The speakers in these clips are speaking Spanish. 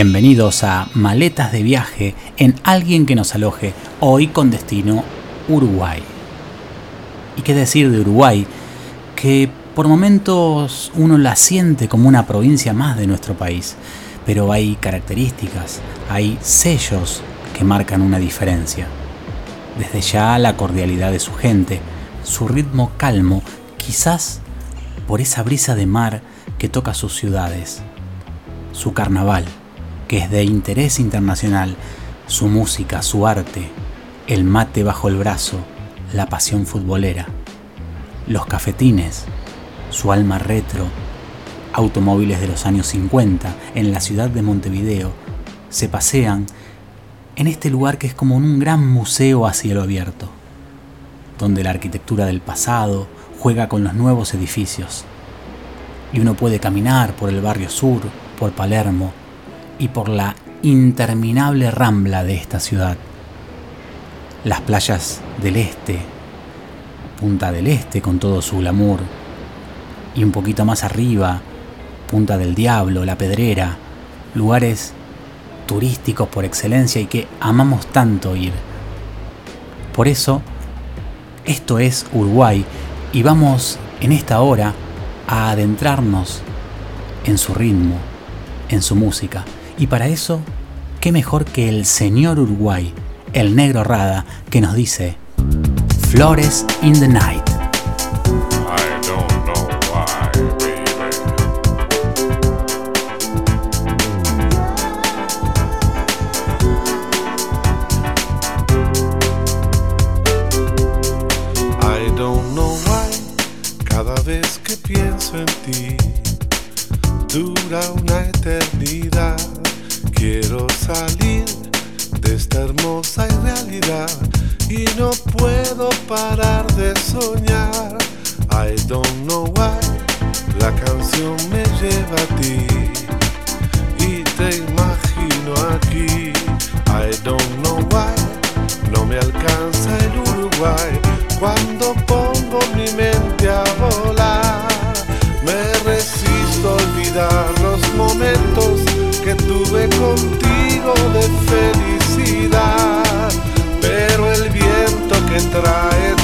Bienvenidos a Maletas de Viaje en Alguien que nos aloje, hoy con destino Uruguay. ¿Y qué decir de Uruguay? Que por momentos uno la siente como una provincia más de nuestro país, pero hay características, hay sellos que marcan una diferencia. Desde ya la cordialidad de su gente, su ritmo calmo, quizás por esa brisa de mar que toca sus ciudades, su carnaval que es de interés internacional, su música, su arte, el mate bajo el brazo, la pasión futbolera, los cafetines, su alma retro, automóviles de los años 50 en la ciudad de Montevideo, se pasean en este lugar que es como un gran museo a cielo abierto, donde la arquitectura del pasado juega con los nuevos edificios. Y uno puede caminar por el barrio sur, por Palermo, y por la interminable rambla de esta ciudad. Las playas del este, Punta del Este con todo su glamour, y un poquito más arriba, Punta del Diablo, La Pedrera, lugares turísticos por excelencia y que amamos tanto ir. Por eso, esto es Uruguay y vamos en esta hora a adentrarnos en su ritmo, en su música. Y para eso, ¿qué mejor que el señor Uruguay, el negro Rada, que nos dice Flores in the Night? Vez que pienso en ti, dura una eternidad. Quiero salir de esta hermosa irrealidad y no puedo parar de soñar. I don't know why la canción me lleva a ti y te imagino aquí. I don't know why no me alcanza el Uruguay cuando pongo mi mente viento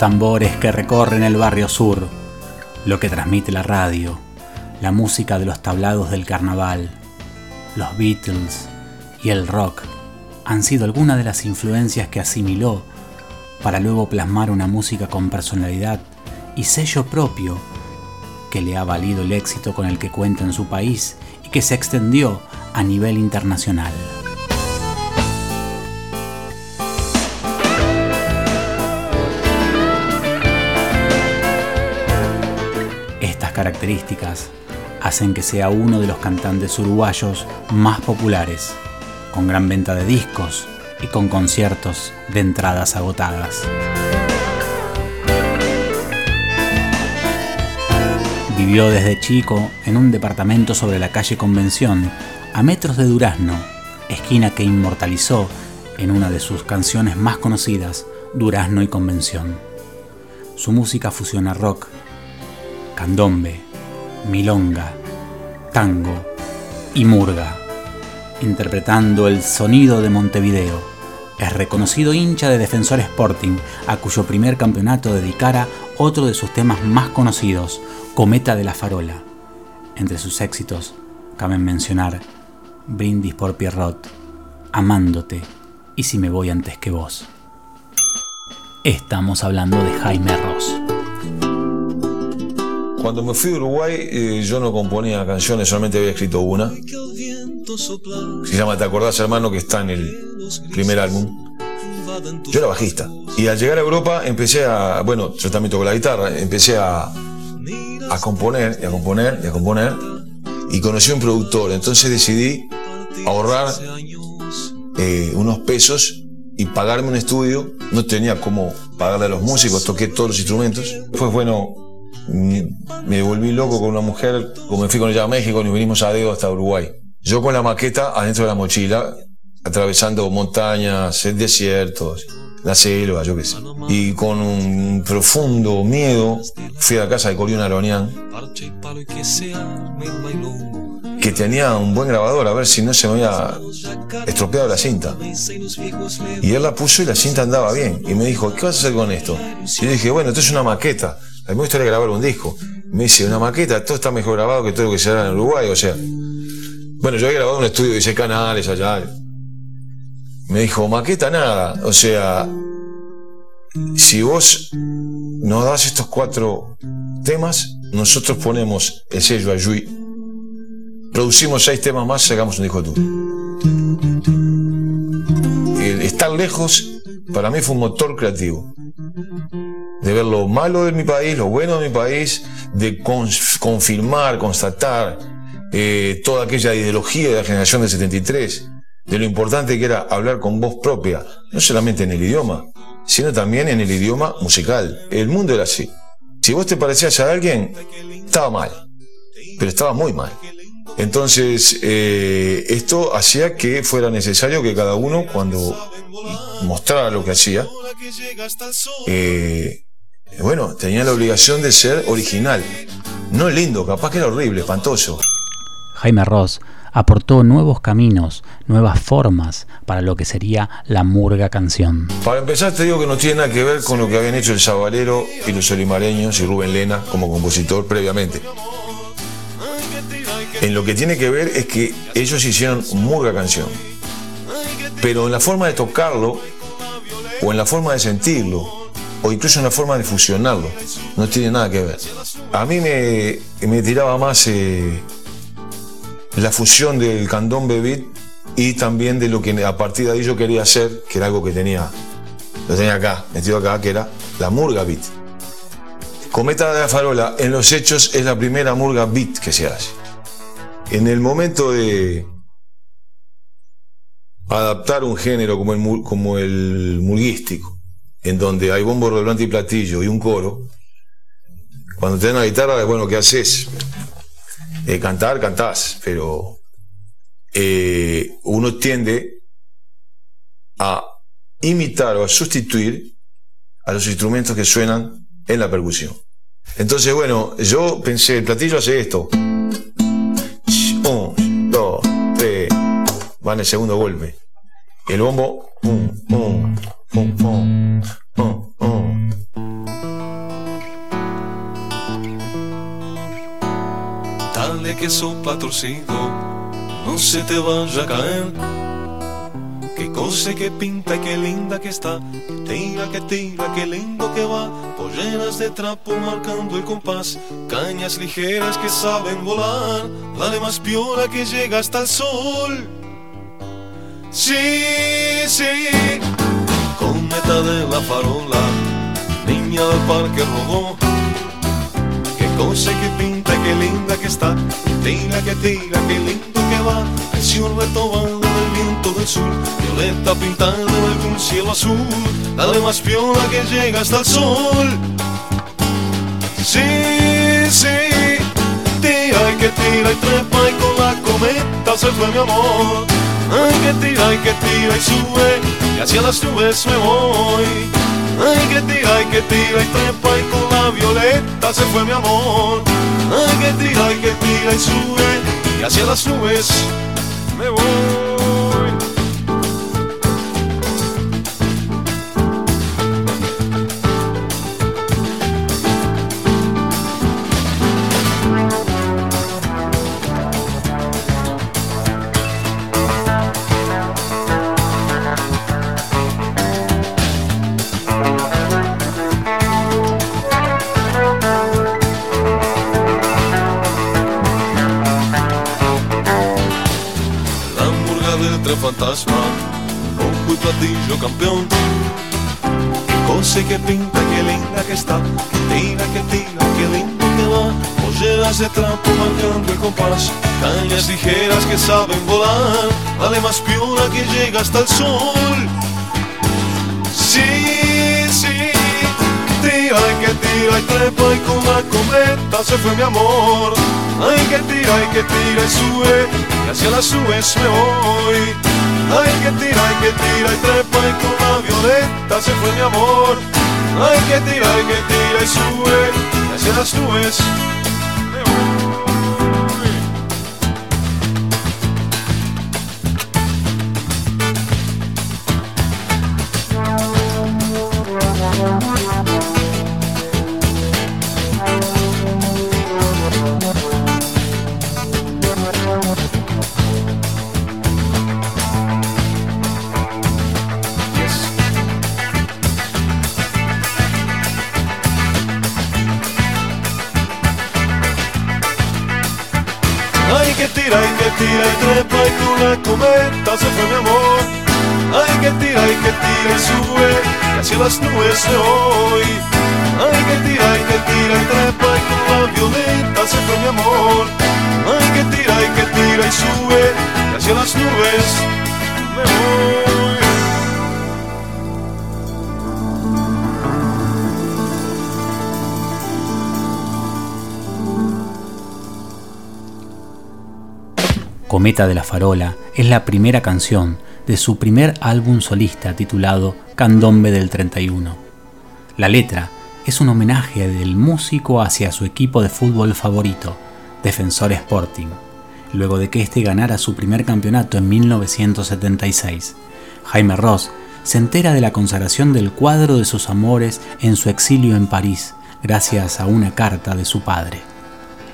tambores que recorren el barrio sur, lo que transmite la radio, la música de los tablados del carnaval, los Beatles y el rock han sido algunas de las influencias que asimiló para luego plasmar una música con personalidad y sello propio que le ha valido el éxito con el que cuenta en su país y que se extendió a nivel internacional. Hacen que sea uno de los cantantes uruguayos más populares, con gran venta de discos y con conciertos de entradas agotadas. Vivió desde chico en un departamento sobre la calle Convención, a metros de Durazno, esquina que inmortalizó en una de sus canciones más conocidas, Durazno y Convención. Su música fusiona rock, candombe, milonga, tango y murga, interpretando el sonido de Montevideo. Es reconocido hincha de Defensor Sporting, a cuyo primer campeonato dedicara otro de sus temas más conocidos, Cometa de la Farola. Entre sus éxitos caben mencionar Brindis por Pierrot, Amándote y Si me voy antes que vos. Estamos hablando de Jaime Ross. Cuando me fui a Uruguay, eh, yo no componía canciones, solamente había escrito una. Se llama Te acordás, hermano, que está en el primer álbum. Yo era bajista. Y al llegar a Europa empecé a, bueno, yo también la guitarra, empecé a, a componer a componer a componer. Y conocí a un productor, entonces decidí ahorrar eh, unos pesos y pagarme un estudio. No tenía cómo pagarle a los músicos, toqué todos los instrumentos. Fue bueno, me volví loco con una mujer, como me fui con ella a México, y vinimos a dedo hasta Uruguay. Yo con la maqueta adentro de la mochila, atravesando montañas, desiertos, la selva, yo qué sé. Y con un profundo miedo fui a la casa de Corión Aronian, que tenía un buen grabador, a ver si no se me había estropeado la cinta. Y él la puso y la cinta andaba bien. Y me dijo, ¿qué vas a hacer con esto? Y yo dije, bueno, esto es una maqueta. A me gustaría grabar un disco. Me dice, una maqueta, todo está mejor grabado que todo lo que se hará en Uruguay. O sea, bueno, yo había grabado un estudio 16 canales allá. me dijo, maqueta nada. O sea, si vos nos das estos cuatro temas, nosotros ponemos el sello Ayui, producimos seis temas más, sacamos un disco tuyo. El estar lejos para mí fue un motor creativo. De ver lo malo de mi país, lo bueno de mi país, de confirmar, constatar eh, toda aquella ideología de la generación del 73, de lo importante que era hablar con voz propia, no solamente en el idioma, sino también en el idioma musical. El mundo era así. Si vos te parecías a alguien, estaba mal, pero estaba muy mal. Entonces, eh, esto hacía que fuera necesario que cada uno, cuando mostrara lo que hacía, eh, bueno, tenía la obligación de ser original. No lindo, capaz que era horrible, espantoso. Jaime Ross aportó nuevos caminos, nuevas formas para lo que sería la murga canción. Para empezar te digo que no tiene nada que ver con lo que habían hecho el Sabalero y los Olimareños y Rubén Lena como compositor previamente. En lo que tiene que ver es que ellos hicieron murga canción. Pero en la forma de tocarlo, o en la forma de sentirlo, o incluso en la forma de fusionarlo, no tiene nada que ver. A mí me, me tiraba más eh, la fusión del candombe beat y también de lo que a partir de ahí yo quería hacer, que era algo que tenía, lo tenía acá, metido acá, que era la murga beat. Cometa de la Farola, en los hechos, es la primera murga beat que se hace. En el momento de adaptar un género como el, como el murguístico, en donde hay bombo, redoblante y platillo y un coro, cuando te dan la guitarra, bueno, ¿qué haces? Eh, cantar, cantás, pero eh, uno tiende a imitar o a sustituir a los instrumentos que suenan en la percusión. Entonces, bueno, yo pensé, el platillo hace esto. Un, dos, tres. Va en el segundo golpe. El bombo. Un, un, un, un, Dale que sopla torcido, no se te vaya a. Qué cosa que pinta y qué linda que está. Tira que tira, qué lindo que va. Polleras de trapo marcando el compás. Cañas ligeras que saben volar. Dale más piola que llega hasta el sol. Sí, sí. Cometa de la farola. Niña del parque rodó cosa que pinta, qué linda que está, tira que tira, qué lindo que va, el cielo retomado del viento del sur, violeta pintada en algún cielo azul, dale más piola que llega hasta el sol. Sí, sí, tira y que tira y trepa y con la cometa se fue mi amor. Ay, que tira y que tira y sube, y hacia las nubes me voy. Ay, que tira, ay, que tira y trepa y con la violeta se fue mi amor. Ay, que tira, ay, que tira y sube y hacia las nubes me voy. Fantasma, un y platillo campeón. Qué cosa pinta, qué linda que está, que tira, que tira, qué lindo que va. Polleras de trapo marcando el compás, cañas ligeras que saben volar. Dale más piola que llega hasta el sol. Sí, tira y que tira y trepa y con la cometa se fue mi amor. Ay, que tira y que tira y sube, y hacia las nubes me voy. Ay, que tira, ay, que tira y trepa y con la violeta se fue mi amor. Ay, que tira, ay, que tira y sube hacia las nubes. Tira y sube y hacia las nubes se hoy. Ay, que tira y que tira y trepa y con la violeta se fue mi amor. Ay, que tira y que tira y sube y hacia las nubes me voy. Cometa de la Farola es la primera canción de su primer álbum solista titulado Candombe del 31. La letra es un homenaje del músico hacia su equipo de fútbol favorito, Defensor Sporting, luego de que éste ganara su primer campeonato en 1976. Jaime Ross se entera de la consagración del cuadro de sus amores en su exilio en París, gracias a una carta de su padre.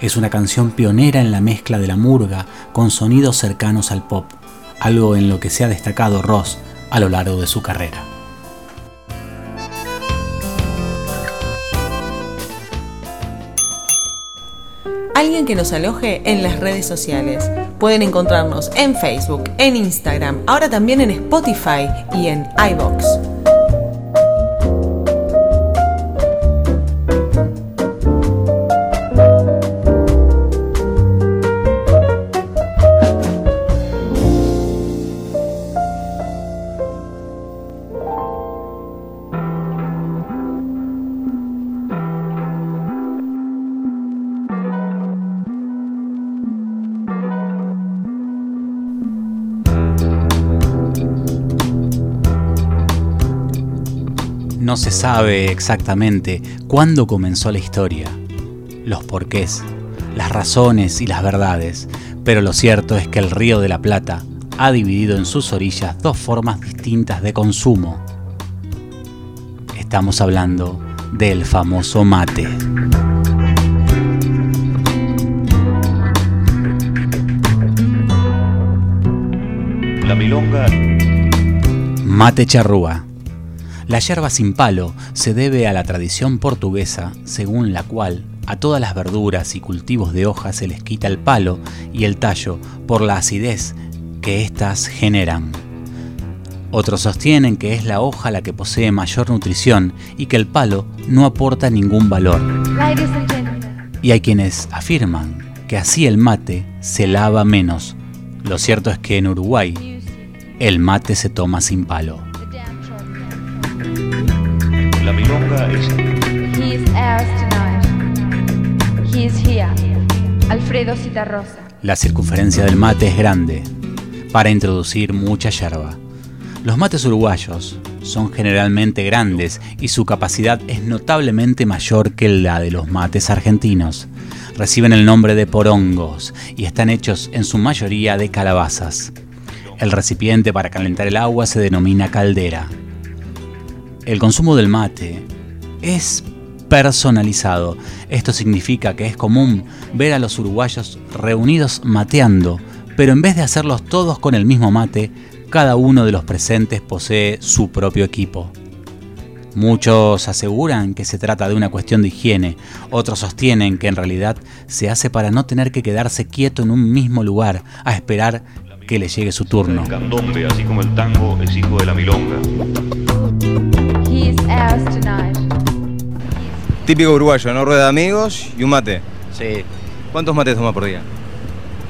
Es una canción pionera en la mezcla de la murga con sonidos cercanos al pop, algo en lo que se ha destacado Ross a lo largo de su carrera. Alguien que nos aloje en las redes sociales. Pueden encontrarnos en Facebook, en Instagram, ahora también en Spotify y en iBox. No se sabe exactamente cuándo comenzó la historia, los porqués, las razones y las verdades, pero lo cierto es que el río de la Plata ha dividido en sus orillas dos formas distintas de consumo. Estamos hablando del famoso mate. La milonga Mate charrúa. La yerba sin palo se debe a la tradición portuguesa según la cual a todas las verduras y cultivos de hojas se les quita el palo y el tallo por la acidez que éstas generan. Otros sostienen que es la hoja la que posee mayor nutrición y que el palo no aporta ningún valor. Y hay quienes afirman que así el mate se lava menos. Lo cierto es que en Uruguay el mate se toma sin palo. La milonga es He is ours tonight. He is here. Alfredo Citarrosa. La circunferencia del mate es grande para introducir mucha yerba. Los mates uruguayos son generalmente grandes y su capacidad es notablemente mayor que la de los mates argentinos. Reciben el nombre de porongos y están hechos en su mayoría de calabazas. El recipiente para calentar el agua se denomina caldera. El consumo del mate es personalizado. Esto significa que es común ver a los uruguayos reunidos mateando, pero en vez de hacerlos todos con el mismo mate, cada uno de los presentes posee su propio equipo. Muchos aseguran que se trata de una cuestión de higiene, otros sostienen que en realidad se hace para no tener que quedarse quieto en un mismo lugar a esperar que le llegue su turno. el candombe, así como el tango es hijo de la milonga. Típico uruguayo, ¿no? Rueda de amigos y un mate. Sí, ¿Cuántos mates toma por día?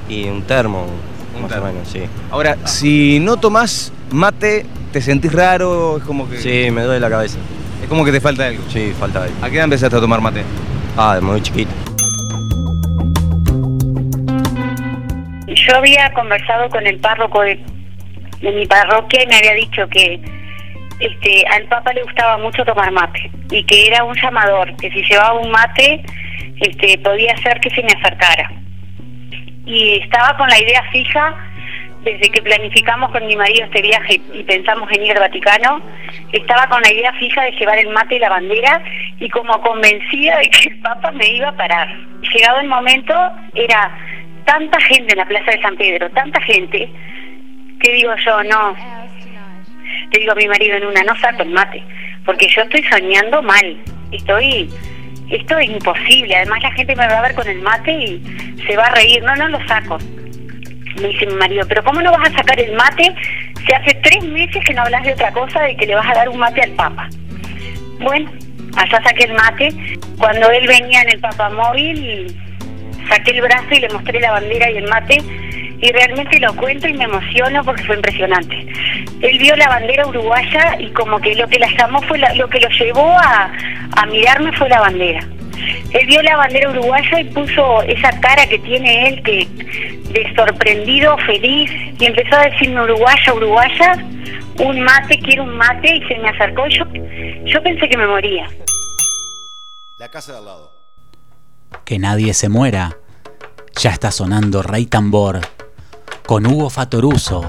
y un termo, Un más termo. o menos, sí. Ahora, si no tomás mate, ¿te sentís raro? Es como que, Sí, me duele la cabeza. es como que te falta algo. Sí, falta. ¿A qué edad empezaste a tomar mate? Ah, de muy chiquito. Yo había conversado con el párroco de, de mi parroquia y me había dicho que este, al Papa le gustaba mucho tomar mate y que era un llamador, que si llevaba un mate este, podía hacer que se me acercara. Y estaba con la idea fija desde que planificamos con mi marido este viaje y pensamos en ir al Vaticano, estaba con la idea fija de llevar el mate y la bandera y como convencida de que el Papa me iba a parar. Llegado el momento, era tanta gente en la Plaza de San Pedro, tanta gente, que digo yo, no. Te digo a mi marido en una, no saco el mate, porque yo estoy soñando mal, estoy, esto es imposible, además la gente me va a ver con el mate y se va a reír, no, no lo saco. me dice mi marido, pero ¿cómo no vas a sacar el mate? Si hace tres meses que no hablas de otra cosa, de que le vas a dar un mate al Papa. Bueno, allá saqué el mate. Cuando él venía en el papamóvil, saqué el brazo y le mostré la bandera y el mate. Y realmente lo cuento y me emociono porque fue impresionante. Él vio la bandera uruguaya y como que lo que la llamó fue la- lo que lo llevó a, a mirarme fue la bandera. Él vio la bandera uruguaya y puso esa cara que tiene él que de sorprendido, feliz, y empezó a decirme uruguaya, uruguaya, un mate, quiero un mate, y se me acercó. Yo, yo pensé que me moría. La casa de al lado. Que nadie se muera. Ya está sonando Rey Tambor con Hugo Fatoruso,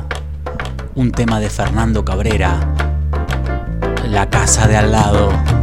un tema de Fernando Cabrera, La casa de al lado.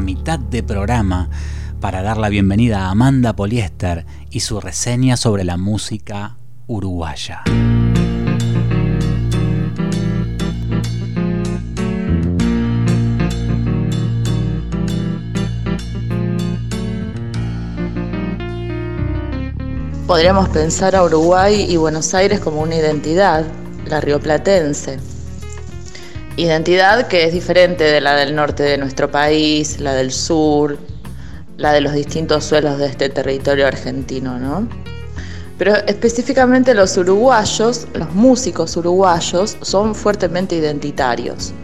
Mitad de programa para dar la bienvenida a Amanda Poliester y su reseña sobre la música uruguaya. Podríamos pensar a Uruguay y Buenos Aires como una identidad, la rioplatense. Identidad que es diferente de la del norte de nuestro país, la del sur, la de los distintos suelos de este territorio argentino, ¿no? Pero específicamente los uruguayos, los músicos uruguayos, son fuertemente identitarios.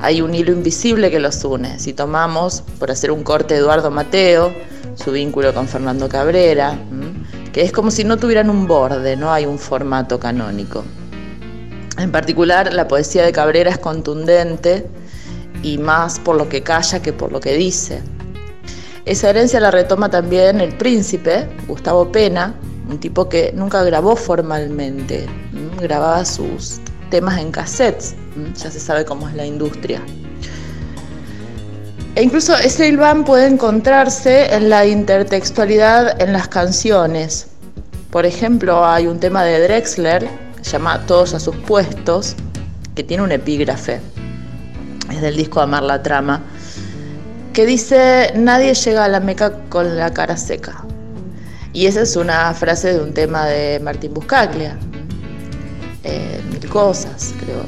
Hay un hilo invisible que los une. Si tomamos, por hacer un corte, Eduardo Mateo, su vínculo con Fernando Cabrera, que es como si no tuvieran un borde, no hay un formato canónico. En particular, la poesía de Cabrera es contundente y más por lo que calla que por lo que dice. Esa herencia la retoma también el príncipe, Gustavo Pena, un tipo que nunca grabó formalmente, grababa sus temas en cassettes, ya se sabe cómo es la industria. E incluso ese ilván puede encontrarse en la intertextualidad en las canciones. Por ejemplo, hay un tema de Drexler, llama Todos a sus puestos, que tiene un epígrafe. Es del disco Amar la Trama, que dice, nadie llega a la Meca con la cara seca. Y esa es una frase de un tema de Martín Buscaglia. Eh, mil cosas, creo.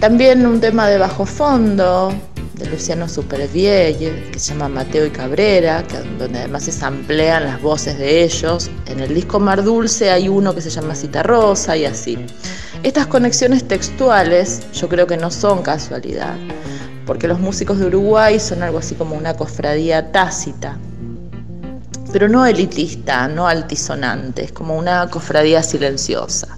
También un tema de bajo fondo, de Luciano Supervielle, que se llama Mateo y Cabrera, que, donde además se amplían las voces de ellos. En el disco Mar Dulce hay uno que se llama Cita Rosa y así. Estas conexiones textuales yo creo que no son casualidad, porque los músicos de Uruguay son algo así como una cofradía tácita, pero no elitista, no altisonante, es como una cofradía silenciosa.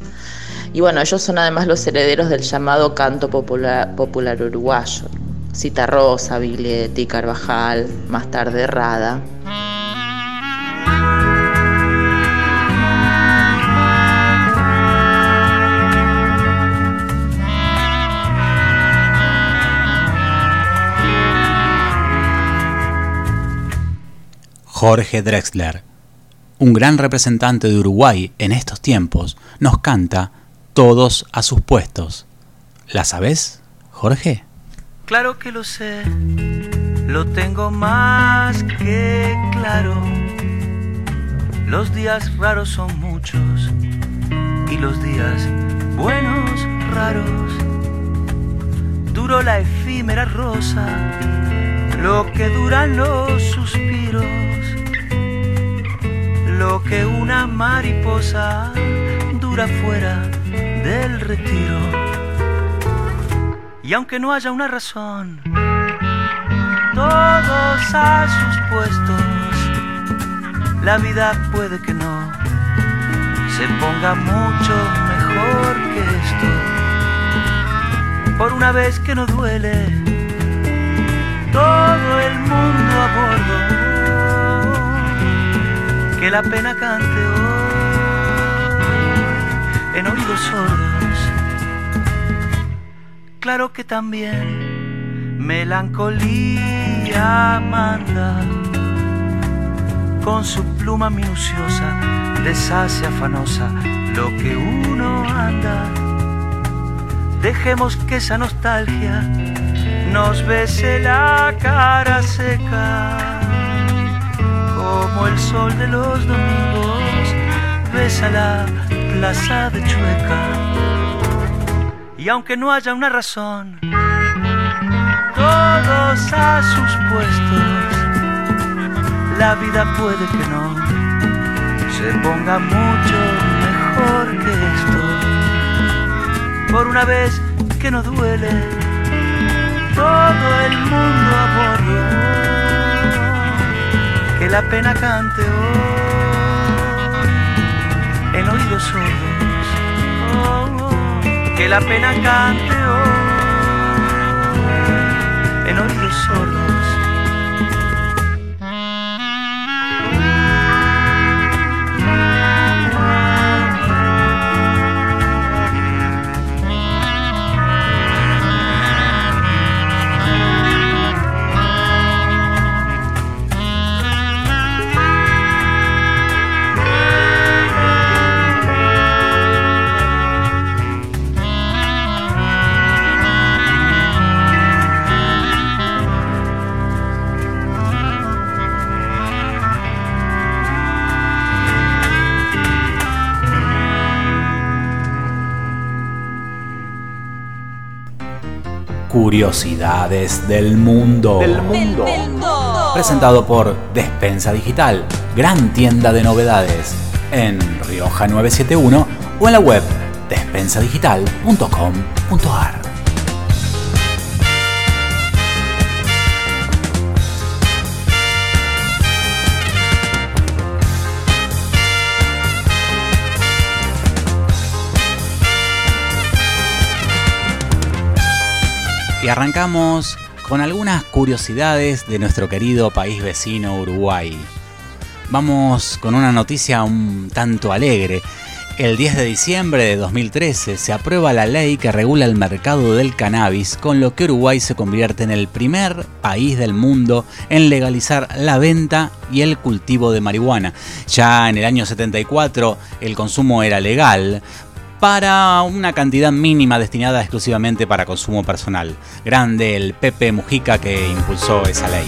Y bueno, ellos son además los herederos del llamado canto popular uruguayo. Cita Rosa, Biglietti, Carvajal, más tarde Rada. Jorge Drexler, un gran representante de Uruguay en estos tiempos, nos canta Todos a sus puestos. ¿La sabes, Jorge? Claro que lo sé, lo tengo más que claro. Los días raros son muchos y los días buenos raros. Duro la efímera rosa, lo que duran los suspiros, lo que una mariposa dura fuera del retiro y aunque no haya una razón, todos a sus puestos, la vida puede que no se ponga mucho mejor que esto. Por una vez que no duele, todo el mundo a bordo, que la pena cante hoy en oídos sordos claro que también melancolía manda con su pluma minuciosa, deshace afanosa lo que uno anda. Dejemos que esa nostalgia nos bese la cara seca, como el sol de los domingos besa la plaza de Chueca y aunque no haya una razón, todos a sus puestos, la vida puede que no se ponga mucho mejor que esto. Por una vez que no duele, todo el mundo a que la pena cante hoy en oídos sordos que la pena cante hoy en oídos sordos. Curiosidades del mundo. Del mundo. Presentado por Despensa Digital, gran tienda de novedades en Rioja 971 o en la web despensadigital.com.ar. Y arrancamos con algunas curiosidades de nuestro querido país vecino Uruguay. Vamos con una noticia un tanto alegre. El 10 de diciembre de 2013 se aprueba la ley que regula el mercado del cannabis, con lo que Uruguay se convierte en el primer país del mundo en legalizar la venta y el cultivo de marihuana. Ya en el año 74 el consumo era legal, para una cantidad mínima destinada exclusivamente para consumo personal. Grande el Pepe Mujica que impulsó esa ley.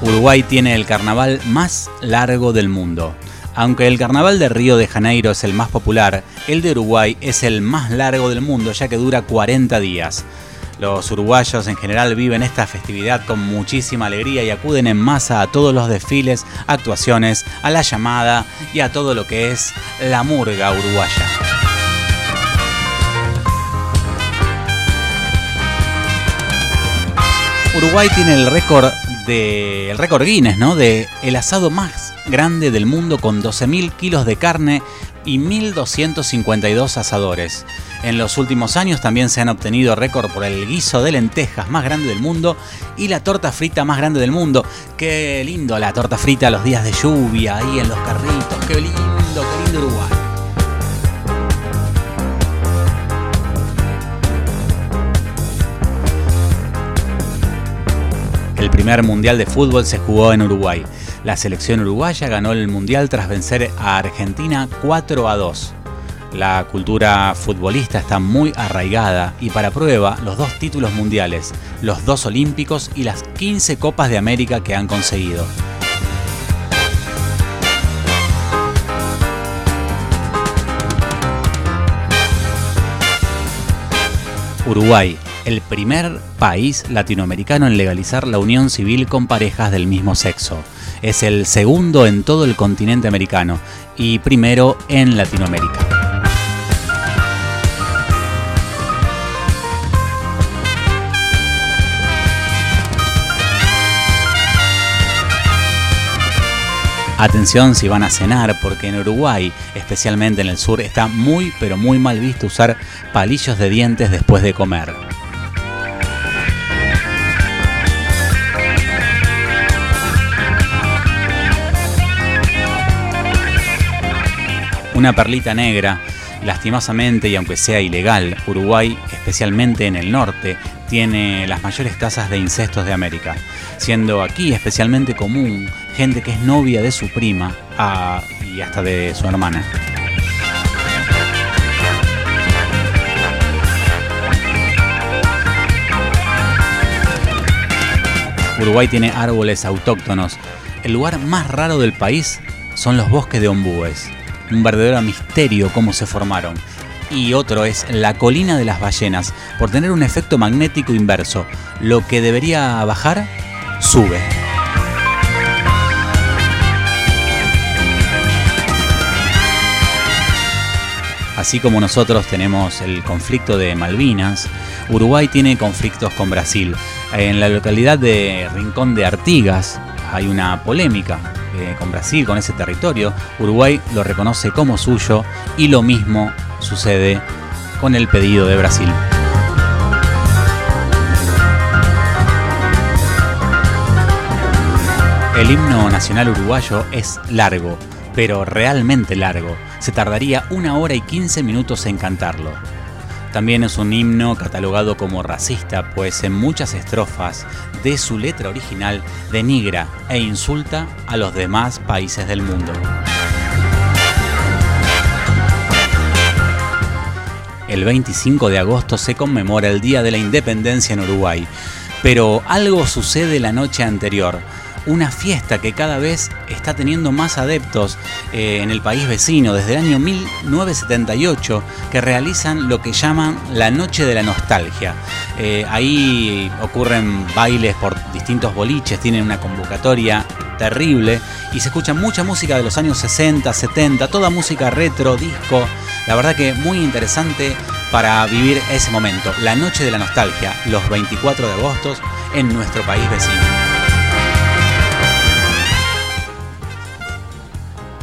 Uruguay tiene el carnaval más largo del mundo. Aunque el carnaval de Río de Janeiro es el más popular, el de Uruguay es el más largo del mundo ya que dura 40 días. Los uruguayos en general viven esta festividad con muchísima alegría y acuden en masa a todos los desfiles, actuaciones, a la llamada y a todo lo que es la murga uruguaya. Uruguay tiene el récord de el récord Guinness, ¿no? De el asado más grande del mundo con 12.000 kilos de carne y 1.252 asadores. En los últimos años también se han obtenido récord por el guiso de lentejas más grande del mundo y la torta frita más grande del mundo. Qué lindo la torta frita los días de lluvia ahí en los carritos. Qué lindo, qué lindo Uruguay. El primer mundial de fútbol se jugó en Uruguay. La selección uruguaya ganó el mundial tras vencer a Argentina 4 a 2. La cultura futbolista está muy arraigada y para prueba los dos títulos mundiales, los dos olímpicos y las 15 Copas de América que han conseguido. Uruguay, el primer país latinoamericano en legalizar la unión civil con parejas del mismo sexo. Es el segundo en todo el continente americano y primero en Latinoamérica. Atención si van a cenar, porque en Uruguay, especialmente en el sur, está muy pero muy mal visto usar palillos de dientes después de comer. Una perlita negra, lastimosamente y aunque sea ilegal, Uruguay, especialmente en el norte, tiene las mayores tasas de incestos de América, siendo aquí especialmente común gente que es novia de su prima y hasta de su hermana. Uruguay tiene árboles autóctonos. El lugar más raro del país son los bosques de ombúes. Un verdadero misterio cómo se formaron. Y otro es la colina de las ballenas, por tener un efecto magnético inverso. Lo que debería bajar, sube. Así como nosotros tenemos el conflicto de Malvinas, Uruguay tiene conflictos con Brasil. En la localidad de Rincón de Artigas hay una polémica eh, con Brasil, con ese territorio. Uruguay lo reconoce como suyo y lo mismo sucede con el pedido de Brasil. El himno nacional uruguayo es largo, pero realmente largo. Se tardaría una hora y 15 minutos en cantarlo. También es un himno catalogado como racista, pues en muchas estrofas de su letra original denigra e insulta a los demás países del mundo. El 25 de agosto se conmemora el Día de la Independencia en Uruguay, pero algo sucede la noche anterior. Una fiesta que cada vez está teniendo más adeptos eh, en el país vecino, desde el año 1978, que realizan lo que llaman la Noche de la Nostalgia. Eh, ahí ocurren bailes por distintos boliches, tienen una convocatoria terrible y se escucha mucha música de los años 60, 70, toda música retro, disco. La verdad que muy interesante para vivir ese momento, la noche de la nostalgia, los 24 de agosto en nuestro país vecino.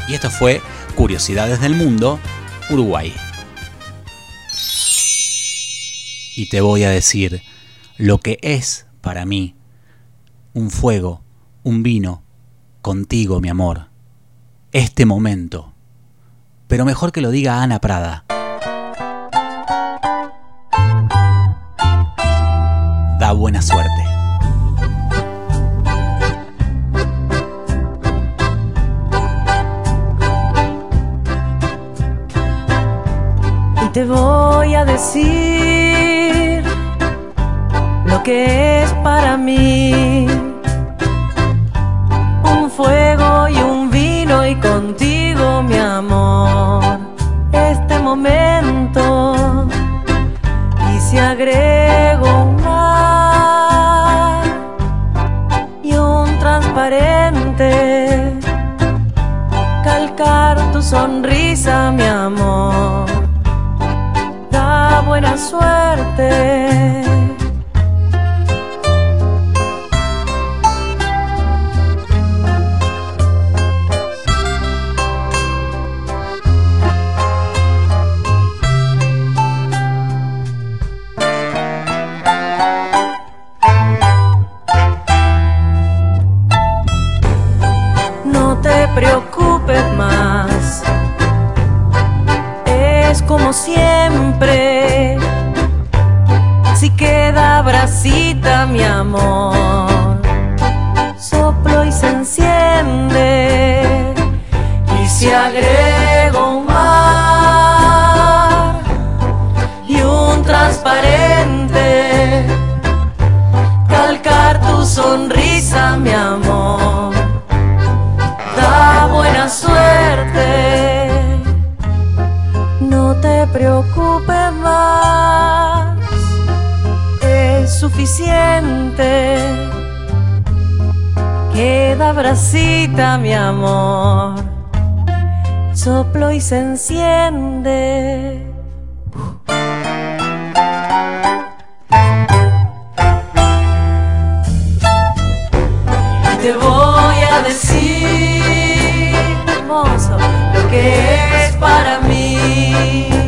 Y esto fue Curiosidades del Mundo, Uruguay. Y te voy a decir lo que es para mí un fuego, un vino, contigo, mi amor. Este momento. Pero mejor que lo diga Ana Prada. Da buena suerte. Te voy a decir lo que es para mí. Un fuego y un vino y contigo mi amor este momento. Y si agrego un mar y un transparente calcar tu sonrisa mi amor buena suerte bracita, mi amor, soplo y se enciende. Y si agrego un mar y un transparente, calcar tu sonrisa, suficiente. Queda bracita, mi amor, soplo y se enciende. Te voy a decir, hermoso, lo que es para mí.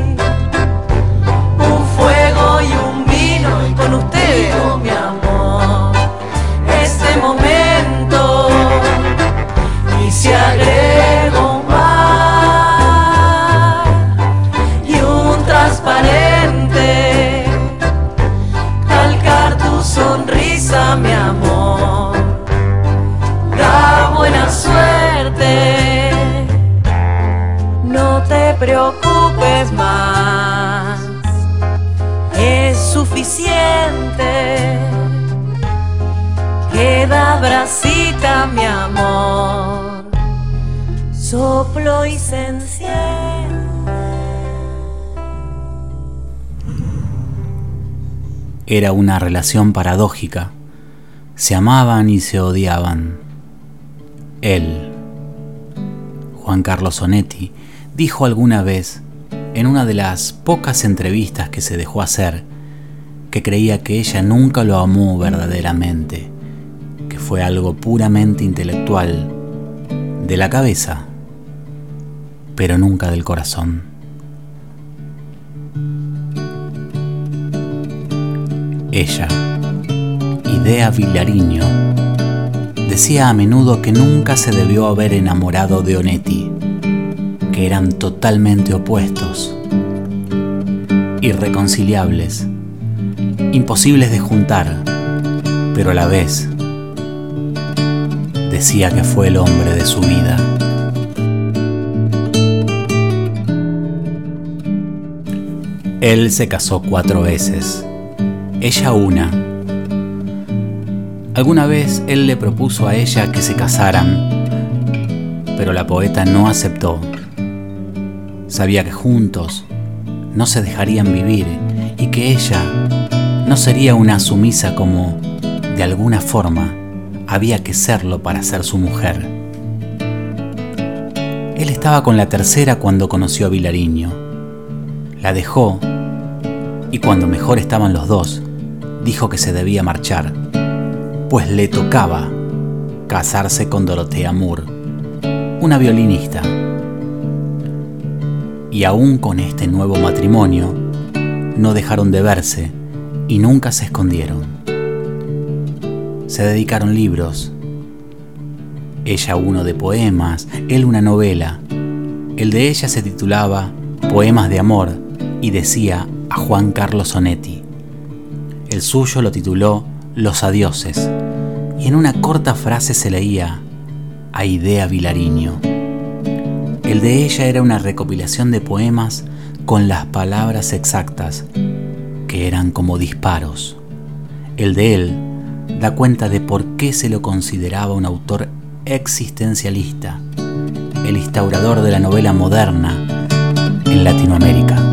Era una relación paradójica. Se amaban y se odiaban. Él, Juan Carlos Onetti, dijo alguna vez, en una de las pocas entrevistas que se dejó hacer, que creía que ella nunca lo amó verdaderamente, que fue algo puramente intelectual, de la cabeza, pero nunca del corazón. Ella, Idea Villariño, decía a menudo que nunca se debió haber enamorado de Onetti, que eran totalmente opuestos, irreconciliables, imposibles de juntar, pero a la vez decía que fue el hombre de su vida. Él se casó cuatro veces, ella una. Alguna vez él le propuso a ella que se casaran, pero la poeta no aceptó. Sabía que juntos no se dejarían vivir y que ella no sería una sumisa como, de alguna forma, había que serlo para ser su mujer. Él estaba con la tercera cuando conoció a Vilariño. La dejó y cuando mejor estaban los dos, dijo que se debía marchar, pues le tocaba casarse con Dorotea Moore, una violinista. Y aún con este nuevo matrimonio, no dejaron de verse y nunca se escondieron. Se dedicaron libros, ella uno de poemas, él una novela. El de ella se titulaba Poemas de Amor y decía a Juan Carlos Sonetti. El suyo lo tituló Los Adioses y en una corta frase se leía a Idea Vilariño. El de ella era una recopilación de poemas con las palabras exactas, que eran como disparos. El de él da cuenta de por qué se lo consideraba un autor existencialista, el instaurador de la novela moderna en Latinoamérica.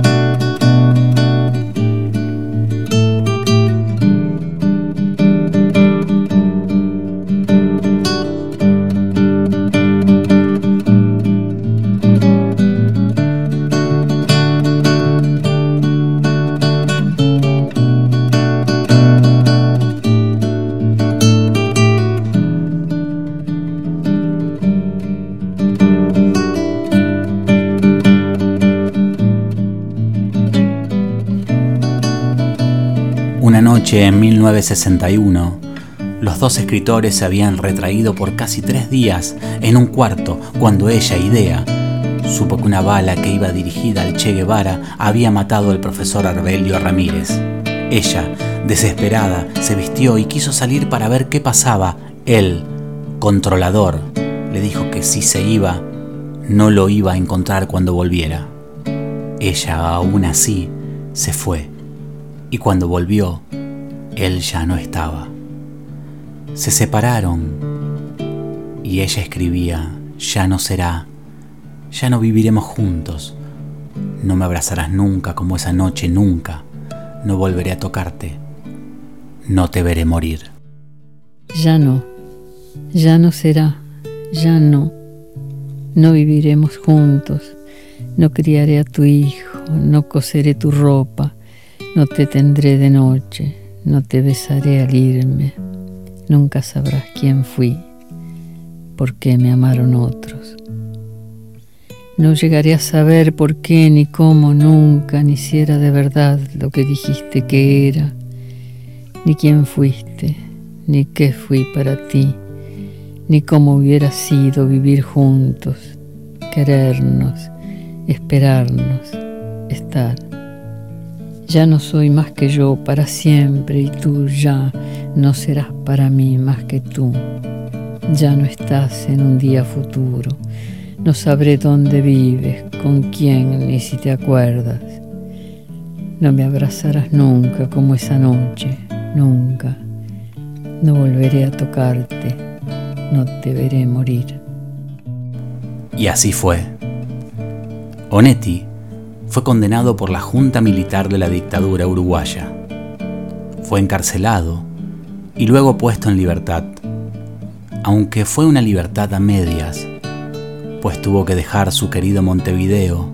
En 1961, los dos escritores se habían retraído por casi tres días en un cuarto cuando ella, Idea, supo que una bala que iba dirigida al Che Guevara había matado al profesor Arbelio Ramírez. Ella, desesperada, se vistió y quiso salir para ver qué pasaba. Él, controlador, le dijo que si se iba, no lo iba a encontrar cuando volviera. Ella, aún así, se fue y cuando volvió, él ya no estaba. Se separaron y ella escribía, ya no será, ya no viviremos juntos, no me abrazarás nunca como esa noche, nunca, no volveré a tocarte, no te veré morir. Ya no, ya no será, ya no, no viviremos juntos, no criaré a tu hijo, no coseré tu ropa, no te tendré de noche, no te besaré al irme, nunca sabrás quién fui, por qué me amaron otros. No llegaré a saber por qué, ni cómo, nunca, ni si de verdad lo que dijiste que era, ni quién fuiste, ni qué fui para ti, ni cómo hubiera sido vivir juntos, querernos, esperarnos, estar. Ya no soy más que yo para siempre y tú ya no serás para mí más que tú. Ya no estás en un día futuro. No sabré dónde vives, con quién, ni si te acuerdas. No me abrazarás nunca como esa noche, nunca. No volveré a tocarte, no te veré morir. Y así fue. Onetti fue condenado por la Junta Militar de la dictadura uruguaya. Fue encarcelado y luego puesto en libertad, aunque fue una libertad a medias, pues tuvo que dejar su querido Montevideo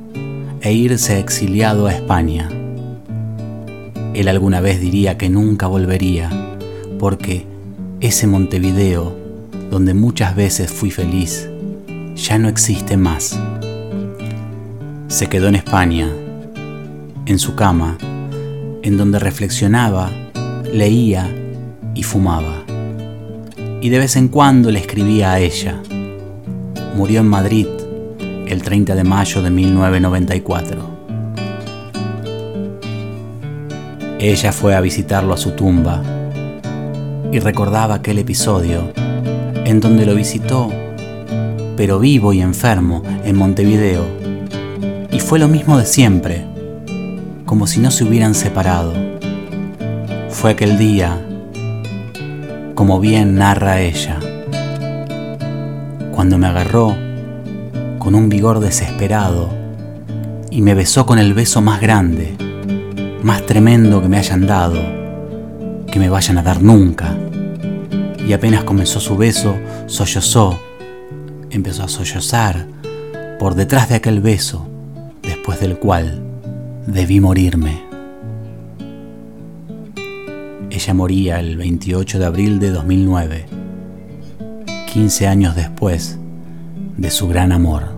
e irse exiliado a España. Él alguna vez diría que nunca volvería, porque ese Montevideo, donde muchas veces fui feliz, ya no existe más se quedó en España, en su cama, en donde reflexionaba, leía y fumaba. Y de vez en cuando le escribía a ella. Murió en Madrid el 30 de mayo de 1994. Ella fue a visitarlo a su tumba y recordaba aquel episodio en donde lo visitó, pero vivo y enfermo, en Montevideo y fue lo mismo de siempre, como si no se hubieran separado. Fue aquel día como bien narra ella. Cuando me agarró con un vigor desesperado y me besó con el beso más grande, más tremendo que me hayan dado, que me vayan a dar nunca. Y apenas comenzó su beso, sollozó, empezó a sollozar por detrás de aquel beso, después del cual debí morirme. Ella moría el 28 de abril de 2009, 15 años después de su gran amor.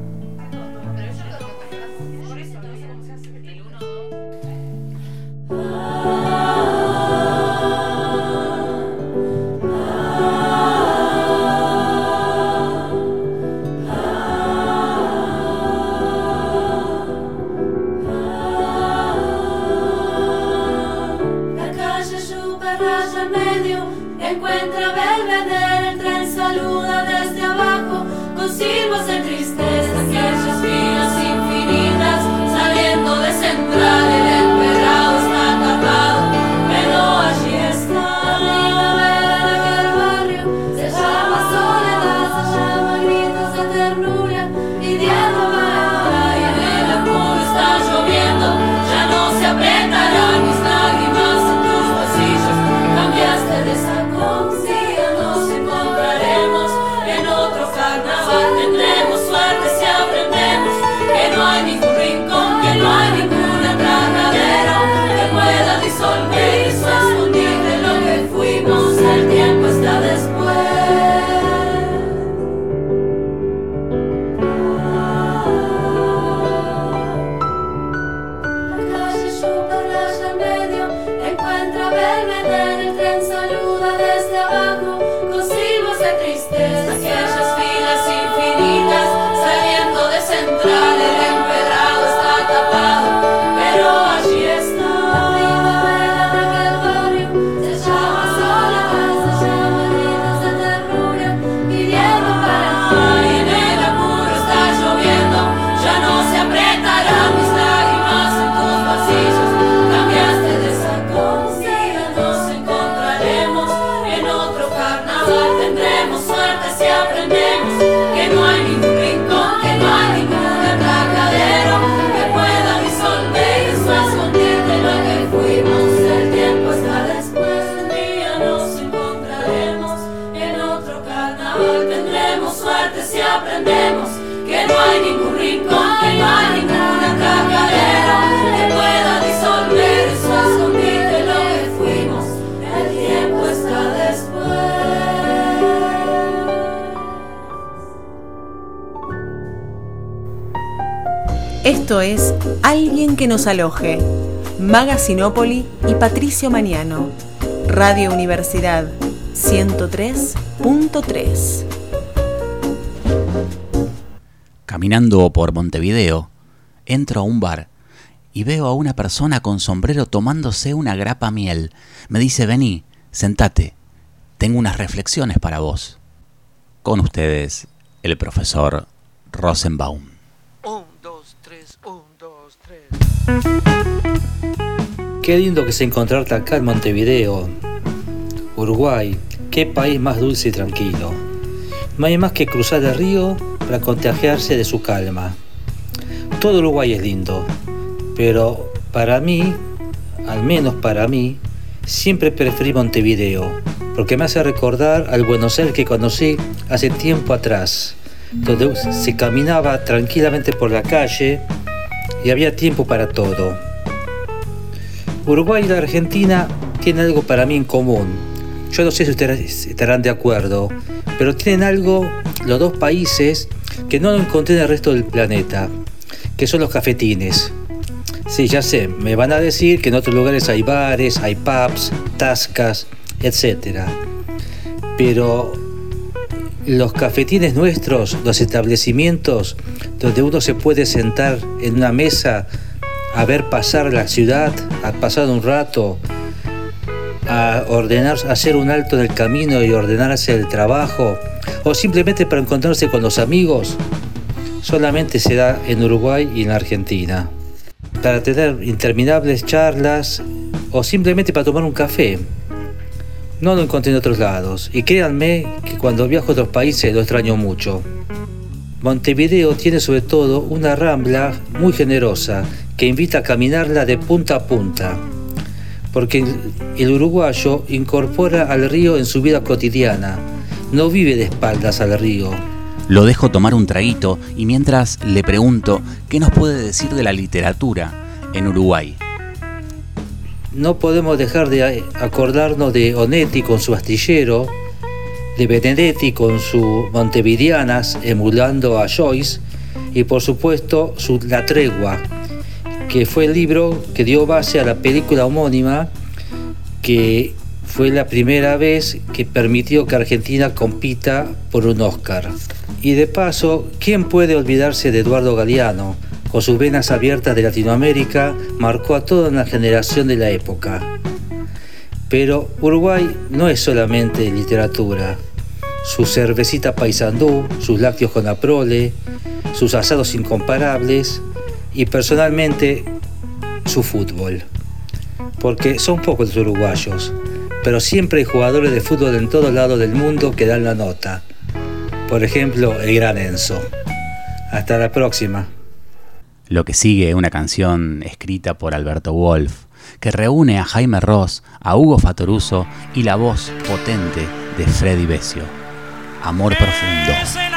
Esto es Alguien que nos aloje. Maga Sinópoli y Patricio Maniano. Radio Universidad 103.3. Caminando por Montevideo, entro a un bar y veo a una persona con sombrero tomándose una grapa miel. Me dice, vení, sentate, tengo unas reflexiones para vos. Con ustedes, el profesor Rosenbaum. Qué lindo que es encontrarte acá en Montevideo, Uruguay. Qué país más dulce y tranquilo. No hay más que cruzar el río para contagiarse de su calma. Todo Uruguay es lindo, pero para mí, al menos para mí, siempre preferí Montevideo, porque me hace recordar al Buenos Aires que conocí hace tiempo atrás, donde se caminaba tranquilamente por la calle y había tiempo para todo. Uruguay y la Argentina tienen algo para mí en común. Yo no sé si ustedes estarán de acuerdo, pero tienen algo los dos países que no lo encontré en el resto del planeta, que son los cafetines. Sí, ya sé, me van a decir que en otros lugares hay bares, hay pubs, tascas, etc. Pero los cafetines nuestros, los establecimientos donde uno se puede sentar en una mesa a ver pasar la ciudad, a pasar un rato, a ordenar, a hacer un alto en el camino y ordenarse el trabajo, o simplemente para encontrarse con los amigos, solamente se da en Uruguay y en Argentina. Para tener interminables charlas o simplemente para tomar un café. No lo encontré en otros lados. Y créanme que cuando viajo a otros países lo extraño mucho. Montevideo tiene sobre todo una rambla muy generosa que invita a caminarla de punta a punta. Porque el uruguayo incorpora al río en su vida cotidiana. No vive de espaldas al río. Lo dejo tomar un traguito y mientras le pregunto qué nos puede decir de la literatura en Uruguay. No podemos dejar de acordarnos de Onetti con su astillero, de Benedetti con su Montevideanas emulando a Joyce y por supuesto su La Tregua, que fue el libro que dio base a la película homónima que fue la primera vez que permitió que Argentina compita por un Oscar. Y de paso, ¿quién puede olvidarse de Eduardo Galeano? Con sus venas abiertas de Latinoamérica, marcó a toda una generación de la época. Pero Uruguay no es solamente literatura. Su cervecita paisandú, sus lácteos con aprole, sus asados incomparables y personalmente su fútbol. Porque son pocos los uruguayos, pero siempre hay jugadores de fútbol en todos lados del mundo que dan la nota. Por ejemplo, el gran Enzo. Hasta la próxima. Lo que sigue es una canción escrita por Alberto Wolf, que reúne a Jaime Ross, a Hugo Fatoruso y la voz potente de Freddy Besio. Amor profundo.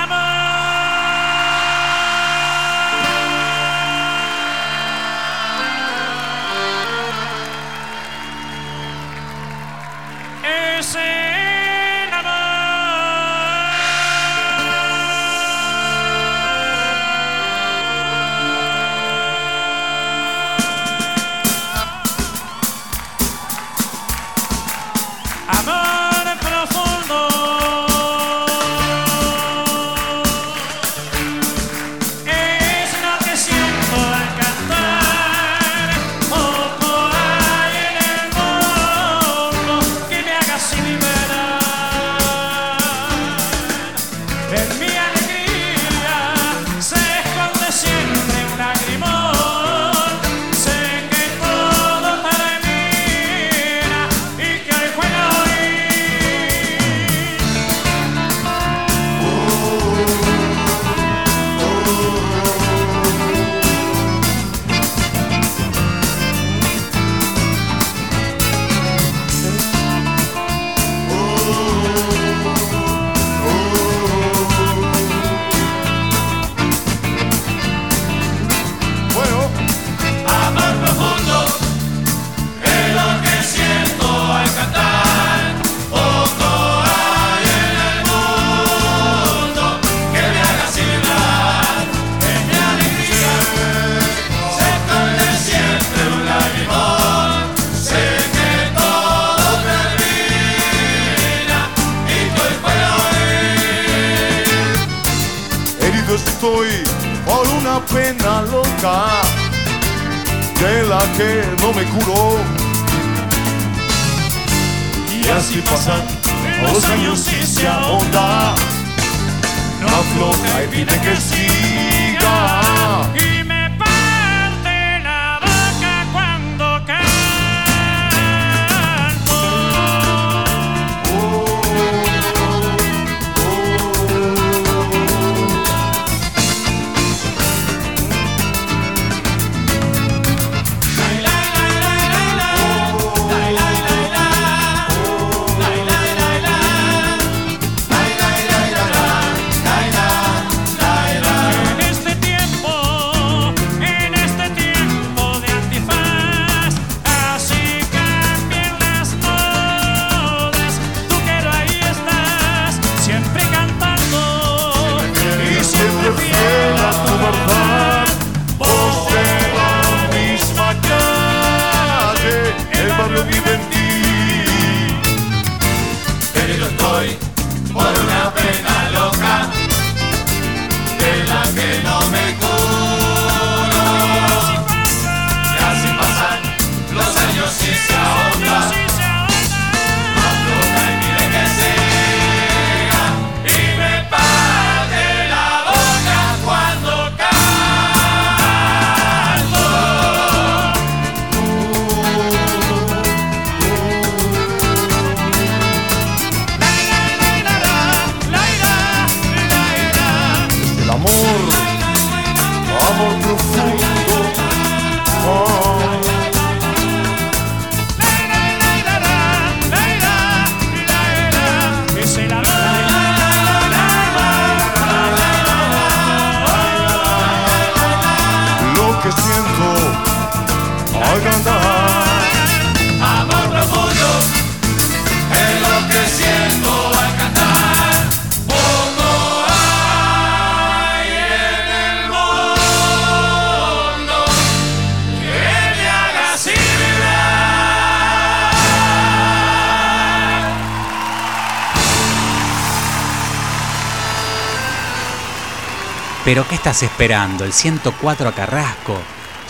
Pero ¿qué estás esperando? El 104 a Carrasco.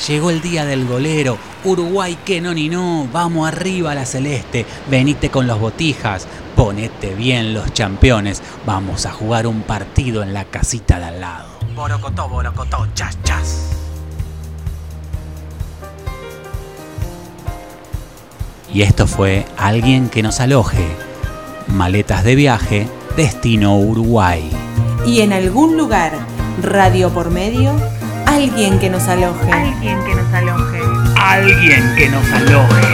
Llegó el día del golero. Uruguay que no ni no. Vamos arriba a la celeste. Venite con los botijas. Ponete bien los campeones. Vamos a jugar un partido en la casita de al lado. Borocotó, borocotó, chas, chas. Y esto fue Alguien que nos aloje. Maletas de viaje, destino Uruguay. Y en algún lugar, radio por medio, alguien que nos aloje. Alguien que nos aloje. Alguien que nos aloje.